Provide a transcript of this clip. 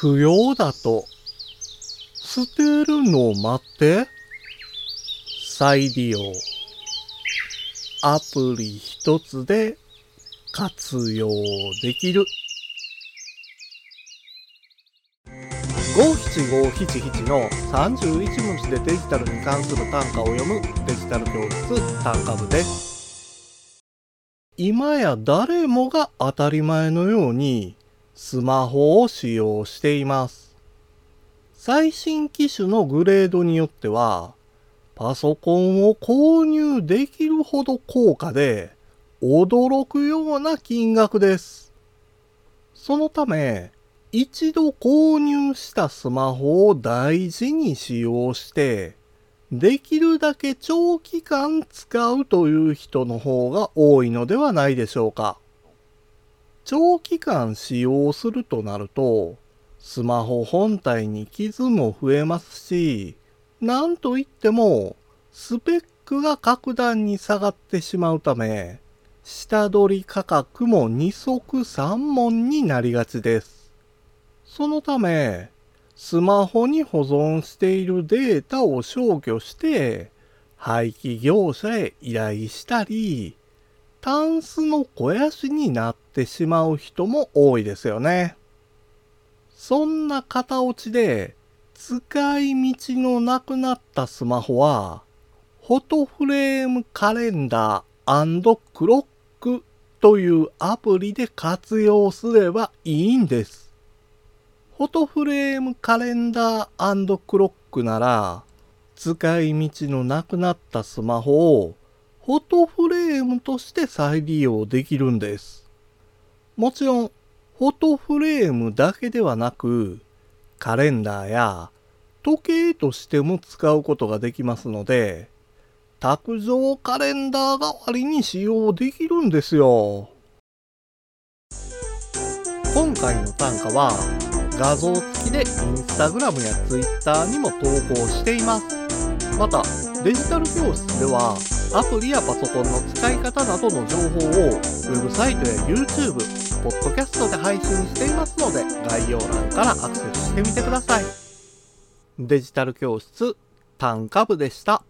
不要だと捨てるのを待って。再利用。アプリ一つで活用できる。五七五七七の31文字でデジタルに関する単価を読む。デジタル教室単価部です。今や誰もが当たり前のようにスマホを使用しています最新機種のグレードによってはパソコンを購入できるほど高価で驚くような金額です。そのため、一度購入したスマホを大事に使用して、できるだけ長期間使うという人の方が多いのではないでしょうか。長期間使用するとなると、スマホ本体に傷も増えますし、なんといっても、スペックが格段に下がってしまうため、下取り価格も2足3問になりがちです。そのため、スマホに保存しているデータを消去して、廃棄業者へ依頼したり、タンスの肥やしになってしまう人も多いですよね。そんな型落ちで、使い道のなくなったスマホは、フォトフレームカレンダークロックというアプリで活用すればいいんです。フォトフレームカレンダークロックなら、使い道のなくなったスマホをフォトフレームとして再利用できるんです。もちろん、フォトフレームだけではなく、カレンダーや時計としても使うことができますので、卓上カレンダー代わりに使用できるんですよ。今回の単価は画像付きでインスタグラムやツイッターにも投稿しています。また、デジタル教室ではアプリやパソコンの使い方などの情報をウェブサイトや YouTube、ポッドキャストで配信していますので概要欄からアクセスしてみてください。デジタル教室単価部でした。